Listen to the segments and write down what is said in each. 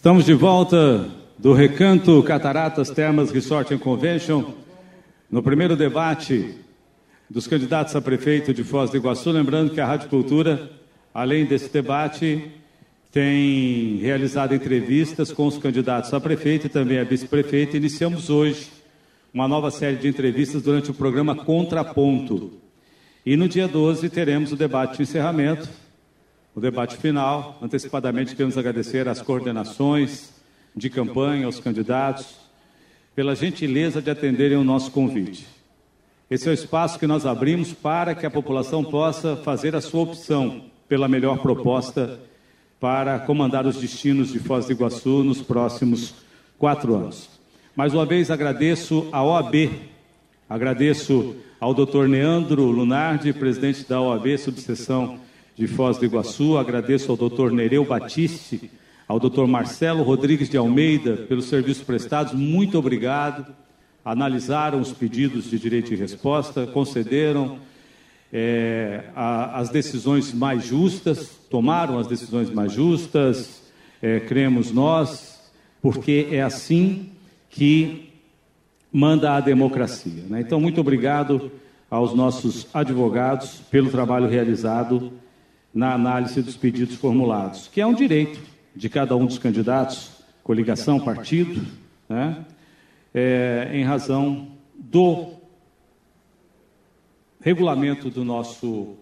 Estamos de volta do Recanto Cataratas Termas Resort and Convention. No primeiro debate dos candidatos a prefeito de Foz do Iguaçu, lembrando que a Rádio Cultura, além desse debate, tem realizado entrevistas com os candidatos a prefeito e também a vice-prefeito. Iniciamos hoje uma nova série de entrevistas durante o programa Contraponto. E no dia 12 teremos o debate de encerramento, o debate final. Antecipadamente queremos agradecer às coordenações de campanha, aos candidatos, pela gentileza de atenderem o nosso convite. Esse é o espaço que nós abrimos para que a população possa fazer a sua opção pela melhor proposta para comandar os destinos de Foz do Iguaçu nos próximos quatro anos. Mais uma vez agradeço à OAB, agradeço ao Dr. Neandro Lunardi, presidente da OAB, subseção de Foz do Iguaçu, agradeço ao Dr. Nereu Batiste, ao Dr. Marcelo Rodrigues de Almeida pelos serviços prestados, muito obrigado. Analisaram os pedidos de direito de resposta, concederam é, a, as decisões mais justas, tomaram as decisões mais justas, é, cremos nós, porque é assim que manda a democracia. Né? Então, muito obrigado aos nossos advogados pelo trabalho realizado na análise dos pedidos formulados, que é um direito de cada um dos candidatos, coligação, partido, né? é, em razão do regulamento do nosso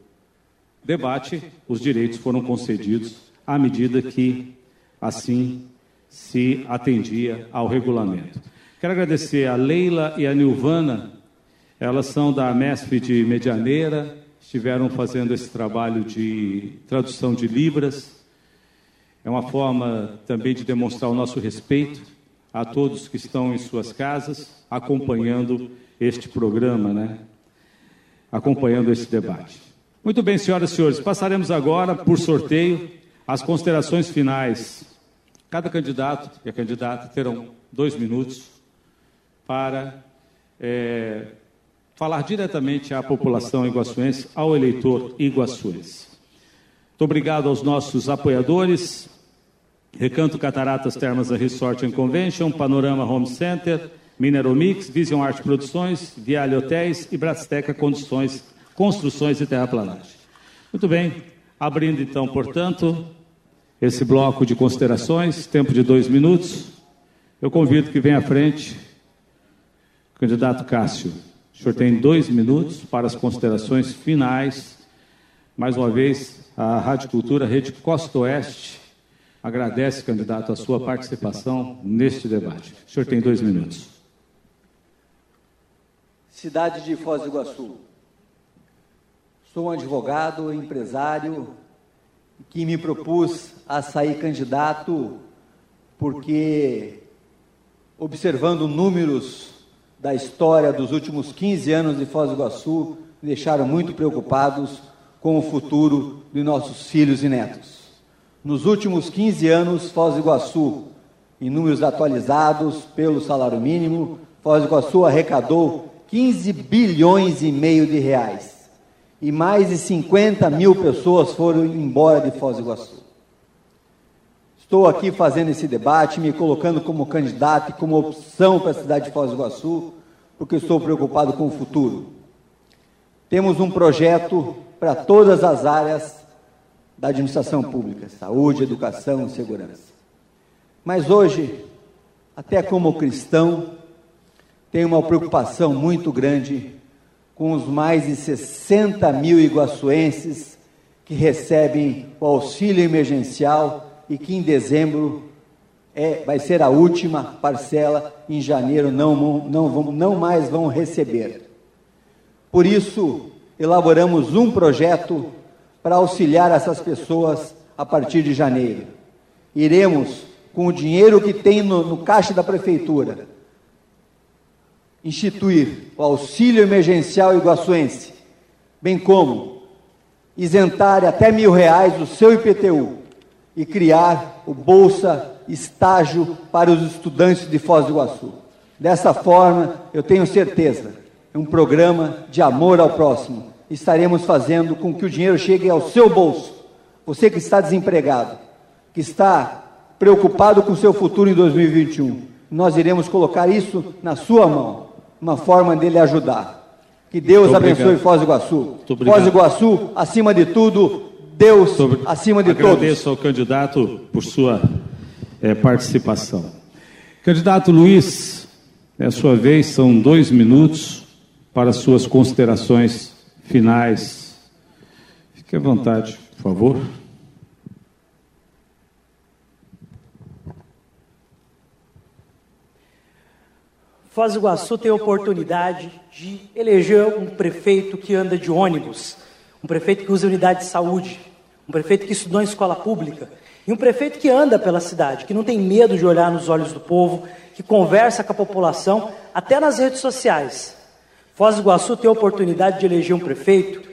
debate, os direitos foram concedidos à medida que assim se atendia ao regulamento. Quero agradecer a Leila e a Nilvana, elas são da MESP de Medianeira, estiveram fazendo esse trabalho de tradução de Libras, é uma forma também de demonstrar o nosso respeito a todos que estão em suas casas acompanhando este programa, né? Acompanhando esse debate. Muito bem, senhoras e senhores, passaremos agora por sorteio as considerações finais. Cada candidato e a candidata terão dois minutos para é, falar diretamente à população iguaçuense, ao eleitor iguaçuense. Muito obrigado aos nossos apoiadores, Recanto Cataratas Termas Resort and Convention, Panorama Home Center, Mineromix, Vision Art Produções, Viale Hotéis e Brasteca Condições, Construções e Terraplanagem. Muito bem, abrindo então, portanto, esse bloco de considerações, tempo de dois minutos, eu convido que venha à frente o candidato Cássio. O senhor tem dois minutos para as considerações finais. Mais uma vez, a Rádio Cultura, Rede Costa Oeste, agradece, candidato, a sua participação neste debate. O senhor tem dois minutos. Cidade de Foz do Iguaçu. Sou um advogado, empresário, que me propus a sair candidato porque, observando números da história dos últimos 15 anos de Foz do Iguaçu, me deixaram muito preocupados com o futuro de nossos filhos e netos. Nos últimos 15 anos, Foz do Iguaçu, em números atualizados pelo salário mínimo, Foz do Iguaçu arrecadou 15 bilhões e meio de reais. E mais de 50 mil pessoas foram embora de Foz do Iguaçu. Estou aqui fazendo esse debate, me colocando como candidato e como opção para a cidade de Foz do Iguaçu, porque estou preocupado com o futuro. Temos um projeto para todas as áreas da administração pública, saúde, educação e segurança. Mas hoje, até como cristão, tenho uma preocupação muito grande com os mais de 60 mil iguaçuenses que recebem o auxílio emergencial e que em dezembro é, vai ser a última parcela, em janeiro não, não, vão, não mais vão receber. Por isso, elaboramos um projeto para auxiliar essas pessoas a partir de janeiro. Iremos, com o dinheiro que tem no, no caixa da prefeitura, instituir o auxílio emergencial iguaçuense, bem como isentar até mil reais do seu IPTU e criar o Bolsa Estágio para os estudantes de Foz do Iguaçu. Dessa forma, eu tenho certeza, é um programa de amor ao próximo, estaremos fazendo com que o dinheiro chegue ao seu bolso. Você que está desempregado, que está preocupado com seu futuro em 2021. Nós iremos colocar isso na sua mão, uma forma dele ajudar. Que Deus abençoe Foz do Iguaçu. Foz do Iguaçu, acima de tudo, Deus acima de Agradeço todos. Agradeço ao candidato por sua é, participação. Candidato Luiz, é a sua vez, são dois minutos para suas considerações finais. Fique à vontade, por favor. Foz do Iguaçu tem a oportunidade de eleger um prefeito que anda de ônibus, um prefeito que usa unidade de saúde, um prefeito que estudou em escola pública e um prefeito que anda pela cidade, que não tem medo de olhar nos olhos do povo, que conversa com a população, até nas redes sociais. Foz do Iguaçu tem a oportunidade de eleger um prefeito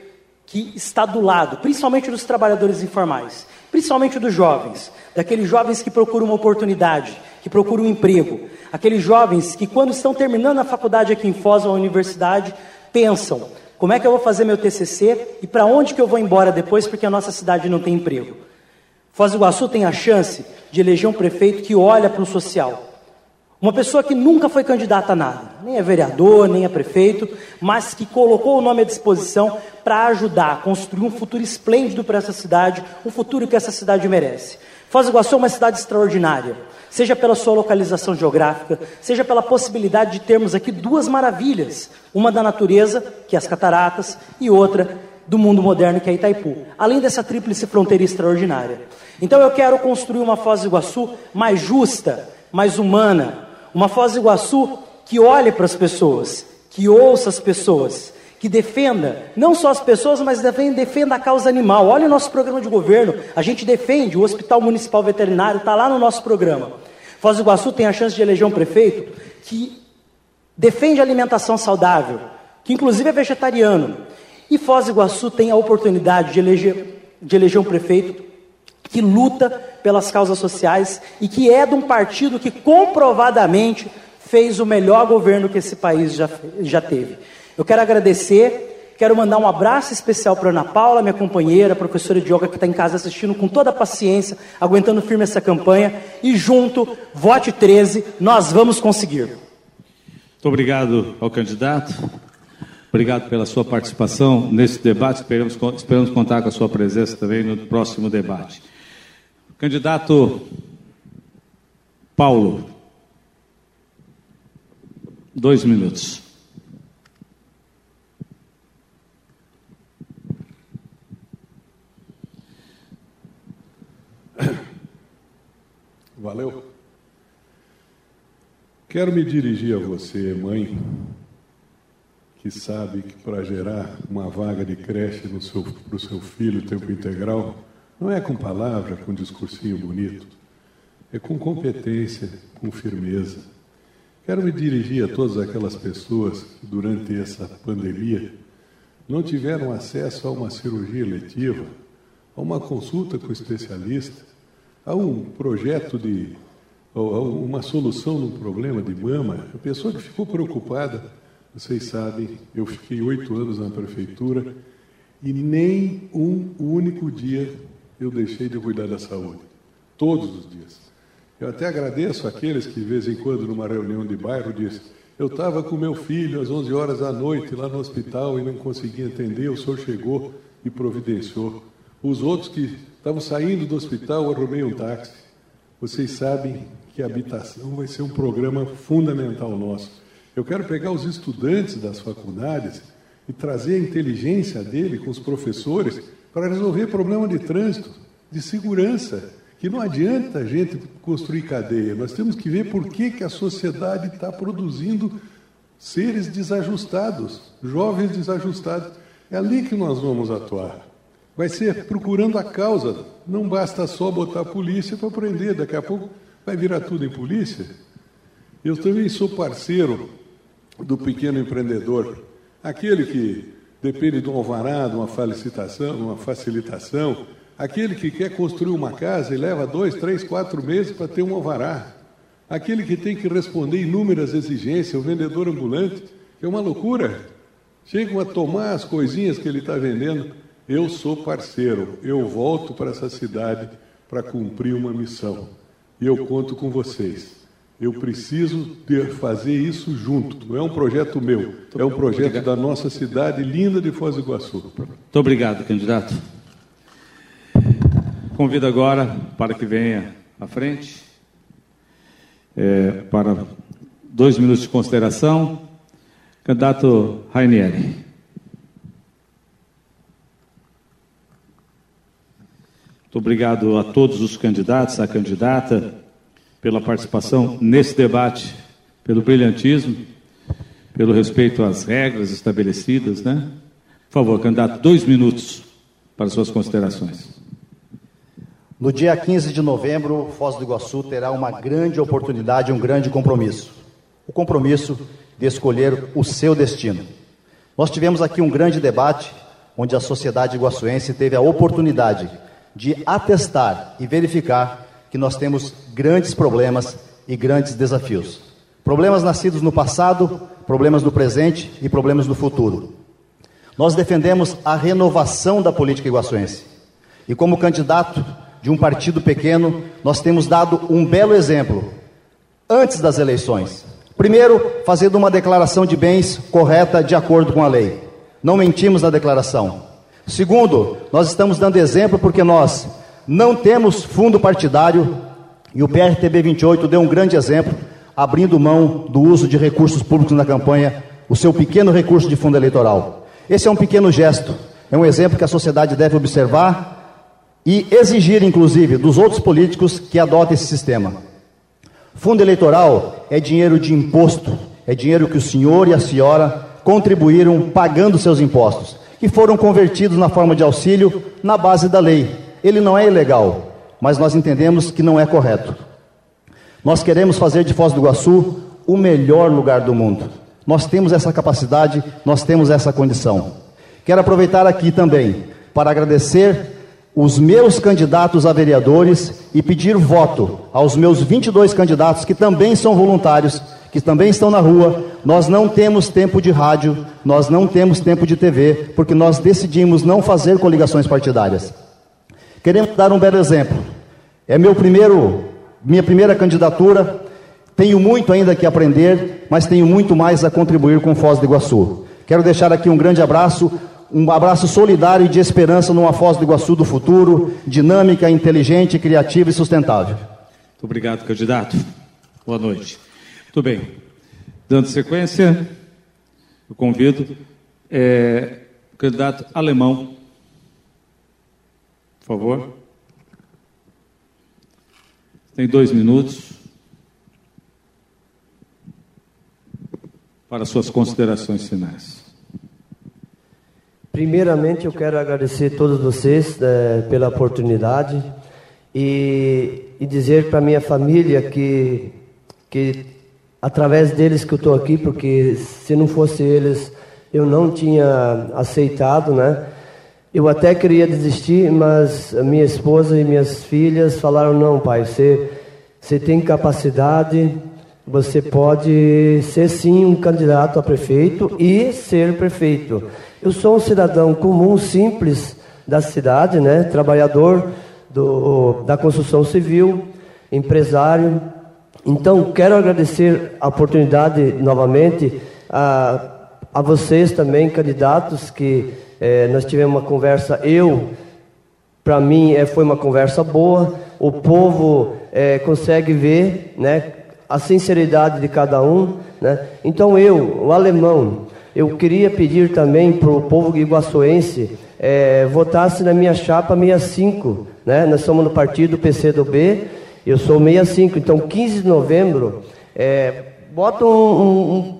que está do lado, principalmente dos trabalhadores informais, principalmente dos jovens, daqueles jovens que procuram uma oportunidade, que procuram um emprego, aqueles jovens que, quando estão terminando a faculdade aqui em Foz ou a universidade, pensam: como é que eu vou fazer meu TCC e para onde que eu vou embora depois, porque a nossa cidade não tem emprego? Foz do Iguaçu tem a chance de eleger um prefeito que olha para o social. Uma pessoa que nunca foi candidata a nada, nem é vereador, nem é prefeito, mas que colocou o nome à disposição para ajudar a construir um futuro esplêndido para essa cidade, um futuro que essa cidade merece. Foz do Iguaçu é uma cidade extraordinária seja pela sua localização geográfica, seja pela possibilidade de termos aqui duas maravilhas: uma da natureza, que é as cataratas, e outra do mundo moderno, que é Itaipu. Além dessa tríplice fronteira extraordinária. Então eu quero construir uma Foz do Iguaçu mais justa, mais humana, uma Foz do Iguaçu que olhe para as pessoas, que ouça as pessoas, que defenda não só as pessoas, mas defenda, defenda a causa animal. Olha o nosso programa de governo, a gente defende o Hospital Municipal Veterinário, está lá no nosso programa. Foz do Iguaçu tem a chance de eleger um prefeito que defende a alimentação saudável, que inclusive é vegetariano. E Foz do Iguaçu tem a oportunidade de eleger, de eleger um prefeito que luta pelas causas sociais e que é de um partido que comprovadamente fez o melhor governo que esse país já, já teve. Eu quero agradecer, quero mandar um abraço especial para Ana Paula, minha companheira, professora de yoga que está em casa assistindo com toda a paciência, aguentando firme essa campanha. E junto, vote 13, nós vamos conseguir. Muito obrigado ao candidato. Obrigado pela sua participação nesse debate. Esperamos, esperamos contar com a sua presença também no próximo debate. Candidato Paulo, dois minutos. Valeu. Quero me dirigir a você, mãe, que sabe que para gerar uma vaga de creche para o seu filho tempo integral, não é com palavra, com discursinho bonito, é com competência, com firmeza. Quero me dirigir a todas aquelas pessoas que, durante essa pandemia, não tiveram acesso a uma cirurgia letiva, a uma consulta com especialista, Há um projeto de. uma solução num problema de mama. A pessoa que ficou preocupada, vocês sabem, eu fiquei oito anos na prefeitura e nem um único dia eu deixei de cuidar da saúde. Todos os dias. Eu até agradeço aqueles que, de vez em quando, numa reunião de bairro, dizem: Eu estava com meu filho às 11 horas da noite lá no hospital e não conseguia atender, o senhor chegou e providenciou. Os outros que estavam saindo do hospital, eu arrumei um táxi. Vocês sabem que a habitação vai ser um programa fundamental nosso. Eu quero pegar os estudantes das faculdades e trazer a inteligência dele com os professores para resolver problema de trânsito, de segurança, que não adianta a gente construir cadeia, nós temos que ver por que, que a sociedade está produzindo seres desajustados, jovens desajustados. É ali que nós vamos atuar vai ser procurando a causa. Não basta só botar a polícia para prender, daqui a pouco vai virar tudo em polícia. Eu também sou parceiro do pequeno empreendedor, aquele que depende de um alvará, de uma facilitação, uma facilitação, aquele que quer construir uma casa e leva dois, três, quatro meses para ter um alvará, aquele que tem que responder inúmeras exigências, o vendedor ambulante, que é uma loucura. Chegam a tomar as coisinhas que ele está vendendo eu sou parceiro, eu volto para essa cidade para cumprir uma missão. e eu conto com vocês. Eu preciso ter, fazer isso junto. Não é um projeto meu, é um projeto da nossa cidade linda de Foz do Iguaçu. Muito obrigado, candidato. Convido agora para que venha à frente, é, para dois minutos de consideração, candidato Rainieri. Muito obrigado a todos os candidatos, a candidata, pela participação nesse debate, pelo brilhantismo, pelo respeito às regras estabelecidas, né? Por favor, candidato, dois minutos para suas considerações. No dia 15 de novembro, Foz do Iguaçu terá uma grande oportunidade, um grande compromisso. O compromisso de escolher o seu destino. Nós tivemos aqui um grande debate, onde a sociedade iguaçuense teve a oportunidade de atestar e verificar que nós temos grandes problemas e grandes desafios. Problemas nascidos no passado, problemas do presente e problemas do futuro. Nós defendemos a renovação da política iguaçuense. E como candidato de um partido pequeno, nós temos dado um belo exemplo antes das eleições. Primeiro, fazendo uma declaração de bens correta de acordo com a lei. Não mentimos na declaração. Segundo, nós estamos dando exemplo porque nós não temos fundo partidário e o PRTB 28 deu um grande exemplo, abrindo mão do uso de recursos públicos na campanha, o seu pequeno recurso de fundo eleitoral. Esse é um pequeno gesto, é um exemplo que a sociedade deve observar e exigir, inclusive, dos outros políticos que adotem esse sistema. Fundo eleitoral é dinheiro de imposto, é dinheiro que o senhor e a senhora contribuíram pagando seus impostos que foram convertidos na forma de auxílio na base da lei. Ele não é ilegal, mas nós entendemos que não é correto. Nós queremos fazer de Foz do Iguaçu o melhor lugar do mundo. Nós temos essa capacidade, nós temos essa condição. Quero aproveitar aqui também para agradecer os meus candidatos a vereadores e pedir voto aos meus 22 candidatos que também são voluntários que também estão na rua, nós não temos tempo de rádio, nós não temos tempo de TV, porque nós decidimos não fazer coligações partidárias. Queremos dar um belo exemplo. É meu primeiro, minha primeira candidatura. Tenho muito ainda que aprender, mas tenho muito mais a contribuir com Foz do Iguaçu. Quero deixar aqui um grande abraço, um abraço solidário e de esperança numa Foz do Iguaçu do futuro, dinâmica, inteligente, criativa e sustentável. Muito obrigado, candidato. Boa noite. Muito bem. Dando sequência, eu convido é, o candidato alemão. Por favor. Tem dois minutos para suas considerações finais. Primeiramente, eu quero agradecer a todos vocês é, pela oportunidade e, e dizer para minha família que, que através deles que eu estou aqui, porque se não fosse eles eu não tinha aceitado, né? Eu até queria desistir, mas minha esposa e minhas filhas falaram: não, pai, você, você tem capacidade, você pode ser sim um candidato a prefeito e ser prefeito. Eu sou um cidadão comum, simples da cidade, né? Trabalhador do, da construção civil, empresário, então, quero agradecer a oportunidade novamente a, a vocês também, candidatos, que é, nós tivemos uma conversa. Eu, para mim, é, foi uma conversa boa. O povo é, consegue ver né, a sinceridade de cada um. Né? Então, eu, o alemão, eu queria pedir também para o povo iguaçuense votasse na minha chapa 65. Né? Nós somos no partido PCdoB eu sou 65, então 15 de novembro, é, bota um, um,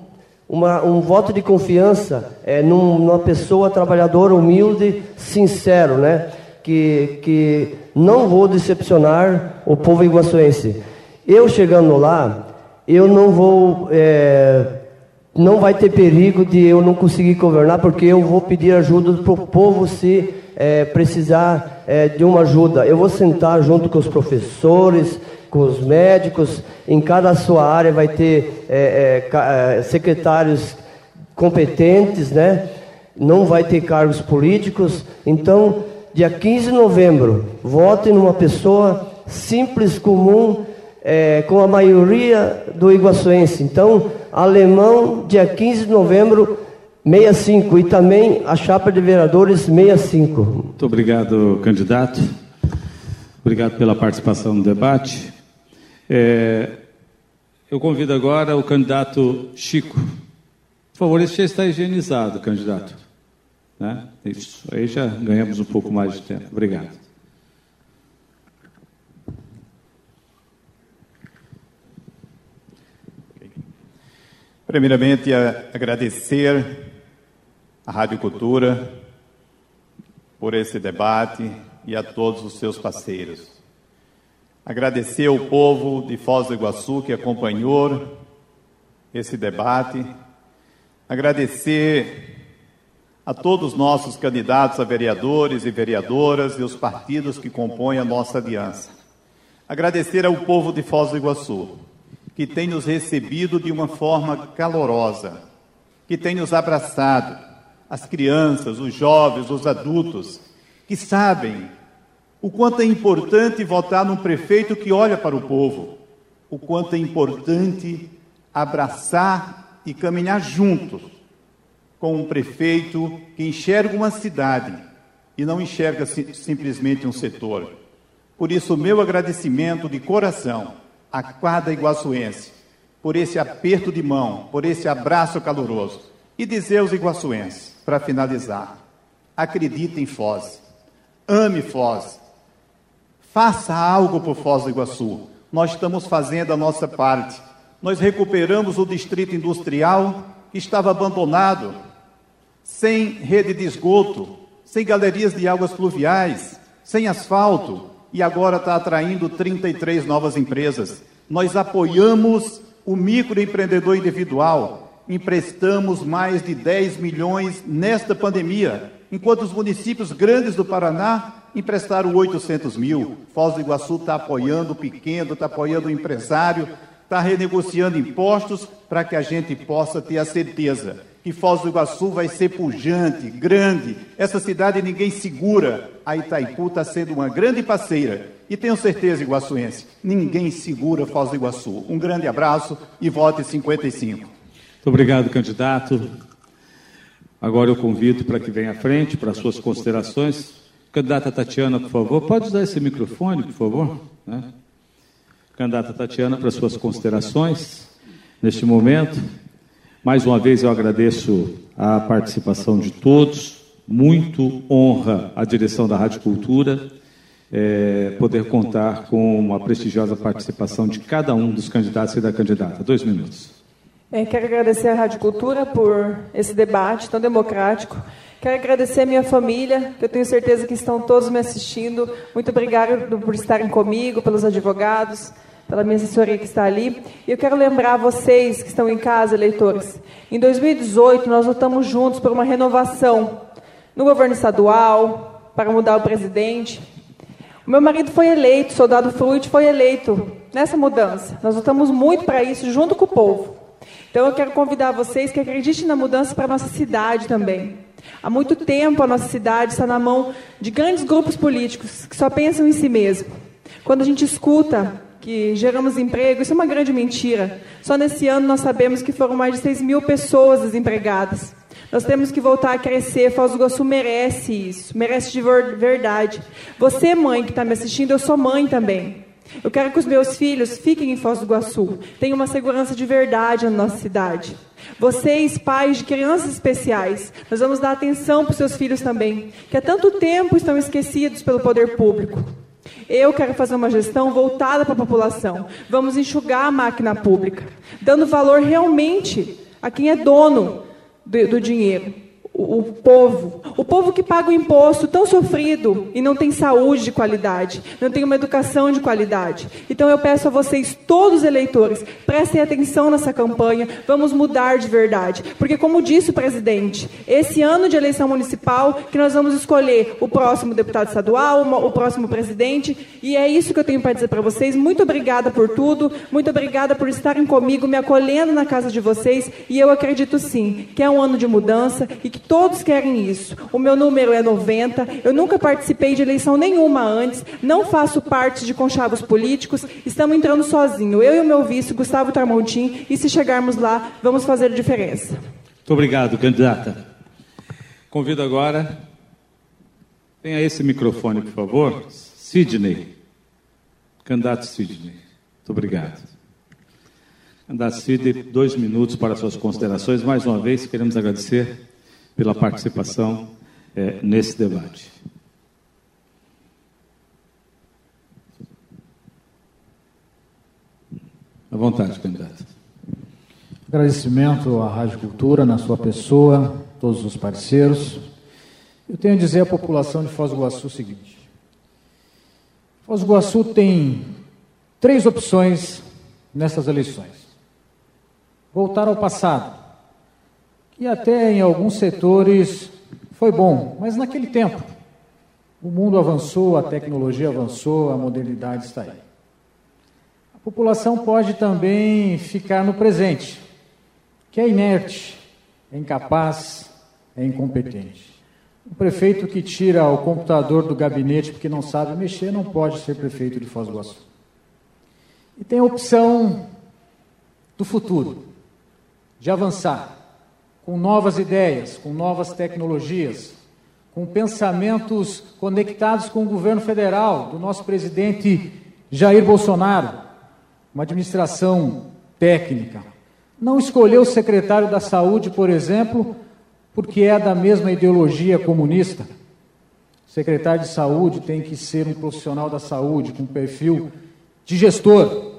uma, um voto de confiança é, num, numa pessoa trabalhadora, humilde, sincero, né? Que, que não vou decepcionar o povo iguaçuense. Eu chegando lá, eu não vou. É, não vai ter perigo de eu não conseguir governar, porque eu vou pedir ajuda para o povo se é, precisar é, de uma ajuda. Eu vou sentar junto com os professores, com os médicos, em cada sua área vai ter é, é, é secretários competentes, né? não vai ter cargos políticos. Então, dia 15 de novembro, vote numa pessoa simples, comum, é, com a maioria do iguaçuense. Então, alemão, dia 15 de novembro, 65. E também a chapa de vereadores 65. Muito obrigado, candidato. Obrigado pela participação no debate. É, eu convido agora o candidato Chico. Por favor, esse já está higienizado, candidato. Né? Isso, aí já ganhamos um pouco mais de tempo. Obrigado. Primeiramente, agradecer à Rádio Cultura por esse debate e a todos os seus parceiros. Agradecer ao povo de Foz do Iguaçu que acompanhou esse debate. Agradecer a todos os nossos candidatos a vereadores e vereadoras e os partidos que compõem a nossa aliança. Agradecer ao povo de Foz do Iguaçu que tem nos recebido de uma forma calorosa, que tem nos abraçado, as crianças, os jovens, os adultos, que sabem o quanto é importante votar num prefeito que olha para o povo, o quanto é importante abraçar e caminhar juntos com um prefeito que enxerga uma cidade e não enxerga simplesmente um setor. Por isso, meu agradecimento de coração a quadra iguaçuense, por esse aperto de mão, por esse abraço caloroso. E dizer aos iguaçuenses, para finalizar, acredite em Foz, ame Foz, faça algo por Foz do Iguaçu. Nós estamos fazendo a nossa parte. Nós recuperamos o distrito industrial que estava abandonado, sem rede de esgoto, sem galerias de águas pluviais, sem asfalto, e agora está atraindo 33 novas empresas. Nós apoiamos o microempreendedor individual, emprestamos mais de 10 milhões nesta pandemia, enquanto os municípios grandes do Paraná emprestaram 800 mil. Foz do Iguaçu está apoiando o pequeno, está apoiando o empresário, está renegociando impostos para que a gente possa ter a certeza que Foz do Iguaçu vai ser pujante, grande. Essa cidade ninguém segura. A Itaipu está sendo uma grande parceira. E tenho certeza, iguaçuense, ninguém segura Foz do Iguaçu. Um grande abraço e vote 55. Muito obrigado, candidato. Agora eu convido para que venha à frente para suas considerações. Candidata Tatiana, por favor. Pode usar esse microfone, por favor? Né? Candidata Tatiana, para suas considerações neste momento. Mais uma vez eu agradeço a participação de todos, muito honra a direção da Rádio Cultura, é, poder contar com a prestigiosa participação de cada um dos candidatos e da candidata. Dois minutos. É, quero agradecer à Rádio Cultura por esse debate tão democrático. Quero agradecer a minha família, que eu tenho certeza que estão todos me assistindo. Muito obrigado por estarem comigo, pelos advogados, pela minha assessoria que está ali. E eu quero lembrar vocês que estão em casa, eleitores, em 2018 nós lutamos juntos por uma renovação no governo estadual, para mudar o presidente. O meu marido foi eleito, soldado Fruit foi eleito nessa mudança. Nós lutamos muito para isso, junto com o povo. Então eu quero convidar vocês que acreditem na mudança para a nossa cidade também. Há muito tempo a nossa cidade está na mão de grandes grupos políticos que só pensam em si mesmo. Quando a gente escuta que geramos emprego, isso é uma grande mentira. Só nesse ano nós sabemos que foram mais de 6 mil pessoas desempregadas. Nós temos que voltar a crescer. Foz do Iguaçu merece isso, merece de verdade. Você, mãe que está me assistindo, eu sou mãe também. Eu quero que os meus filhos fiquem em Foz do Iguaçu, tenham uma segurança de verdade na nossa cidade. Vocês, pais de crianças especiais, nós vamos dar atenção para os seus filhos também, que há tanto tempo estão esquecidos pelo poder público. Eu quero fazer uma gestão voltada para a população. Vamos enxugar a máquina pública, dando valor realmente a quem é dono do, do dinheiro o, povo, o povo que paga o imposto tão sofrido e não tem saúde de qualidade, não tem uma educação de qualidade. Então eu peço a vocês, todos os eleitores, prestem atenção nessa campanha, vamos mudar de verdade. Porque, como disse o presidente, esse ano de eleição municipal que nós vamos escolher o próximo deputado estadual, o próximo presidente, e é isso que eu tenho para dizer para vocês. Muito obrigada por tudo, muito obrigada por estarem comigo, me acolhendo na casa de vocês, e eu acredito sim que é um ano de mudança e que Todos querem isso. O meu número é 90. Eu nunca participei de eleição nenhuma antes. Não faço parte de conchavos políticos. Estamos entrando sozinho. Eu e o meu vice, Gustavo Tramontim. E se chegarmos lá, vamos fazer diferença. Muito obrigado, candidata. Convido agora. Tenha esse microfone, por favor. Sidney. Candidato Sidney. Muito obrigado. Candidato Sidney, dois minutos para suas considerações. Mais uma vez, queremos agradecer pela participação é, nesse debate. À vontade, candidato. Agradecimento à Rádio Cultura, na sua pessoa, todos os parceiros. Eu tenho a dizer à população de Foz do Iguaçu o seguinte: Foz do Iguaçu tem três opções nessas eleições. Voltar ao passado, que até em alguns setores foi bom, mas naquele tempo o mundo avançou, a tecnologia avançou, a modernidade está aí. A população pode também ficar no presente, que é inerte, é incapaz, é incompetente. O prefeito que tira o computador do gabinete porque não sabe mexer não pode ser prefeito de Foz do Iguaçu. E tem a opção do futuro, de avançar, com novas ideias, com novas tecnologias, com pensamentos conectados com o governo federal, do nosso presidente Jair Bolsonaro, uma administração técnica. Não escolheu o secretário da Saúde, por exemplo, porque é da mesma ideologia comunista. O secretário de Saúde tem que ser um profissional da saúde, com perfil de gestor.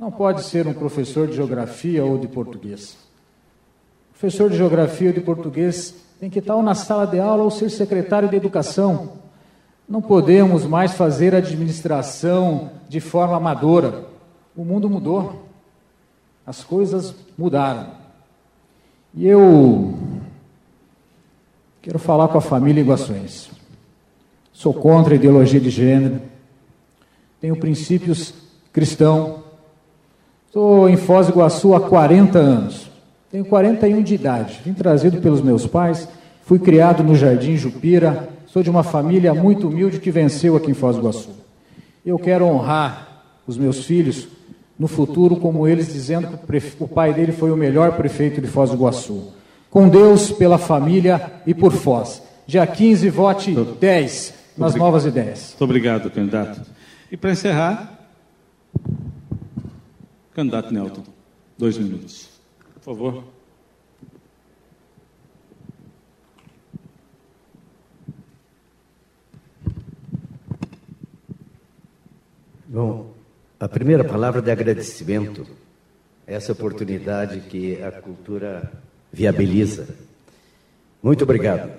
Não pode ser um professor de geografia ou de português professor de geografia ou de português tem que estar ou na sala de aula ou ser secretário de educação. Não podemos mais fazer administração de forma amadora. O mundo mudou. As coisas mudaram. E eu quero falar com a família Iguaçuense. Sou contra a ideologia de gênero. Tenho princípios cristãos. Estou em Foz do Iguaçu há 40 anos. Tenho 41 de idade, vim trazido pelos meus pais, fui criado no Jardim Jupira, sou de uma família muito humilde que venceu aqui em Foz do Iguaçu. Eu quero honrar os meus filhos no futuro, como eles, dizendo que o pai dele foi o melhor prefeito de Foz do Iguaçu. Com Deus, pela família e por Foz. Dia 15, vote 10 nas novas ideias. Muito obrigado, candidato. E para encerrar, candidato Nelton, dois minutos. Por favor. Bom, a primeira palavra de agradecimento a essa oportunidade que a cultura viabiliza. Muito obrigado.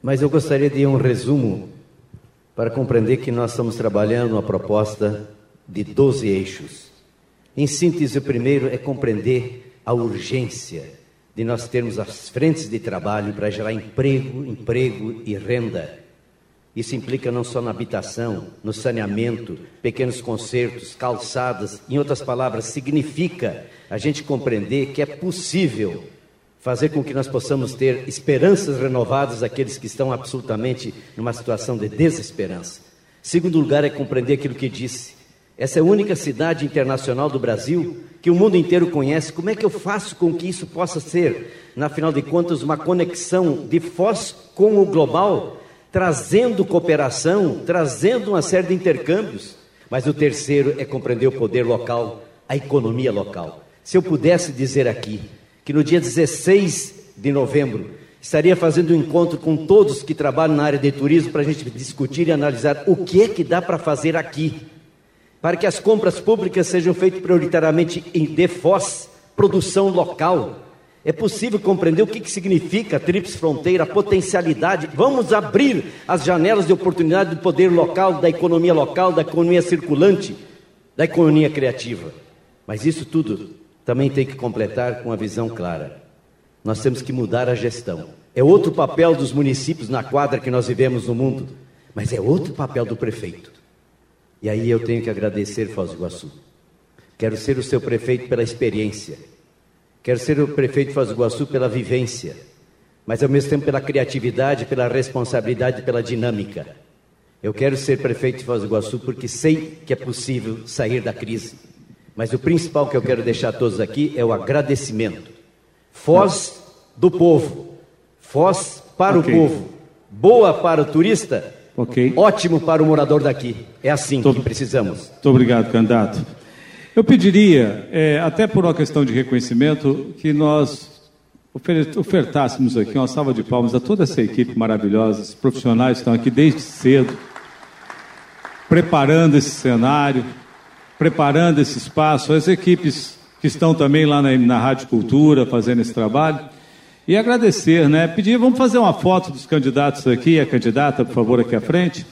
Mas eu gostaria de um resumo para compreender que nós estamos trabalhando uma proposta de 12 eixos. Em síntese, o primeiro é compreender a urgência de nós termos as frentes de trabalho para gerar emprego, emprego e renda. Isso implica não só na habitação, no saneamento, pequenos concertos, calçadas, em outras palavras, significa a gente compreender que é possível fazer com que nós possamos ter esperanças renovadas àqueles que estão absolutamente numa situação de desesperança. Segundo lugar é compreender aquilo que disse. Essa é a única cidade internacional do Brasil que o mundo inteiro conhece, como é que eu faço com que isso possa ser, na final de contas, uma conexão de Foz com o global, trazendo cooperação, trazendo uma série de intercâmbios? Mas o terceiro é compreender o poder local, a economia local. Se eu pudesse dizer aqui que no dia 16 de novembro estaria fazendo um encontro com todos que trabalham na área de turismo para a gente discutir e analisar o que é que dá para fazer aqui para que as compras públicas sejam feitas prioritariamente em DEFOS, produção local. É possível compreender o que, que significa a Trips Fronteira, a potencialidade. Vamos abrir as janelas de oportunidade do poder local, da economia local, da economia circulante, da economia criativa. Mas isso tudo também tem que completar com a visão clara. Nós temos que mudar a gestão. É outro papel dos municípios na quadra que nós vivemos no mundo, mas é outro papel do prefeito. E aí eu tenho que agradecer Foz do Iguaçu. Quero ser o seu prefeito pela experiência. Quero ser o prefeito de Foz do Iguaçu pela vivência. mas ao mesmo tempo pela criatividade, pela responsabilidade, pela dinâmica. Eu quero ser prefeito de Foz do Iguaçu porque sei que é possível sair da crise. Mas o principal que eu quero deixar a todos aqui é o agradecimento. Foz do povo, Foz para okay. o povo, boa para o turista, okay. ótimo para o morador daqui. É assim Tô, que precisamos. Muito obrigado, candidato. Eu pediria, é, até por uma questão de reconhecimento, que nós ofertássemos aqui uma salva de palmas a toda essa equipe maravilhosa, os profissionais que estão aqui desde cedo, preparando esse cenário, preparando esse espaço, as equipes que estão também lá na, na Rádio Cultura fazendo esse trabalho. E agradecer, né? Pedir, vamos fazer uma foto dos candidatos aqui, a candidata, por favor, aqui à frente.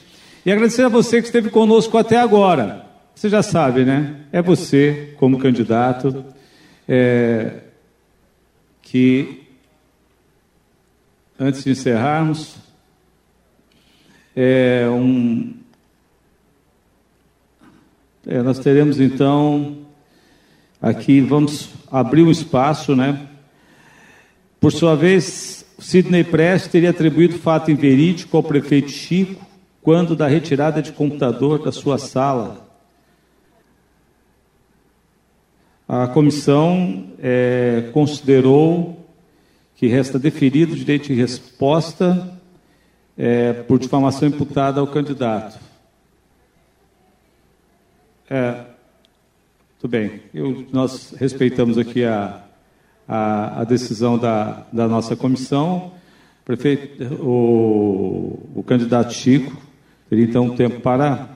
E agradecer a você que esteve conosco até agora. Você já sabe, né? É você, como candidato, é, que, antes de encerrarmos, é um, é, nós teremos então aqui, vamos abrir um espaço, né? Por sua vez, Sidney Prest teria atribuído fato inverídico ao prefeito Chico quando da retirada de computador da sua sala. A comissão é, considerou que resta deferido o direito de resposta é, por difamação imputada ao candidato. É, tudo bem. Eu, nós respeitamos aqui a, a, a decisão da, da nossa comissão. Prefeito, o, o candidato Chico teria então um tempo para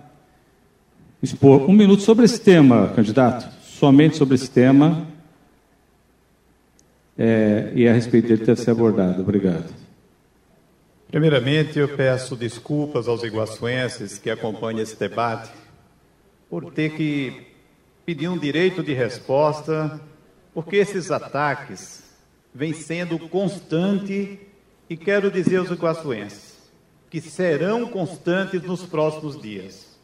expor um minuto sobre esse tema, candidato. Somente sobre esse tema. É, e a respeito dele deve ser abordado. Obrigado. Primeiramente, eu peço desculpas aos iguaçuenses que acompanham esse debate por ter que pedir um direito de resposta, porque esses ataques vêm sendo constantes e quero dizer aos iguaçuenses que serão constantes nos próximos dias.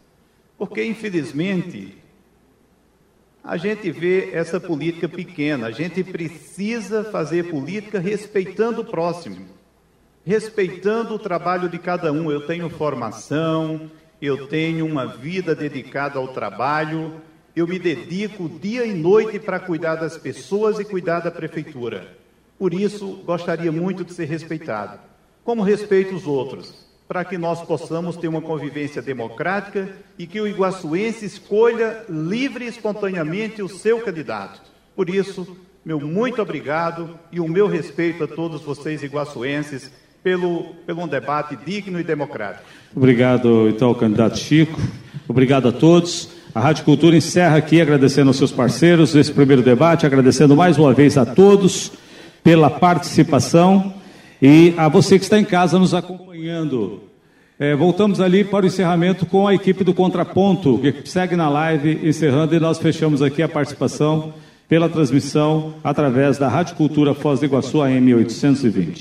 Porque, infelizmente, a gente vê essa política pequena, a gente precisa fazer política respeitando o próximo, respeitando o trabalho de cada um. Eu tenho formação, eu tenho uma vida dedicada ao trabalho, eu me dedico dia e noite para cuidar das pessoas e cuidar da prefeitura. Por isso, gostaria muito de ser respeitado, como respeito os outros, para que nós possamos ter uma convivência democrática e que o iguaçuense escolha livre e espontaneamente o seu candidato. Por isso, meu muito obrigado e o meu respeito a todos vocês iguaçuenses pelo, pelo um debate digno e democrático. Obrigado, então, candidato Chico. Obrigado a todos. A Rádio Cultura encerra aqui agradecendo aos seus parceiros esse primeiro debate, agradecendo mais uma vez a todos pela participação e a você que está em casa nos acompanhando. É, voltamos ali para o encerramento com a equipe do Contraponto, que segue na live, encerrando, e nós fechamos aqui a participação pela transmissão através da Rádio Cultura Foz do Iguaçu AM 820.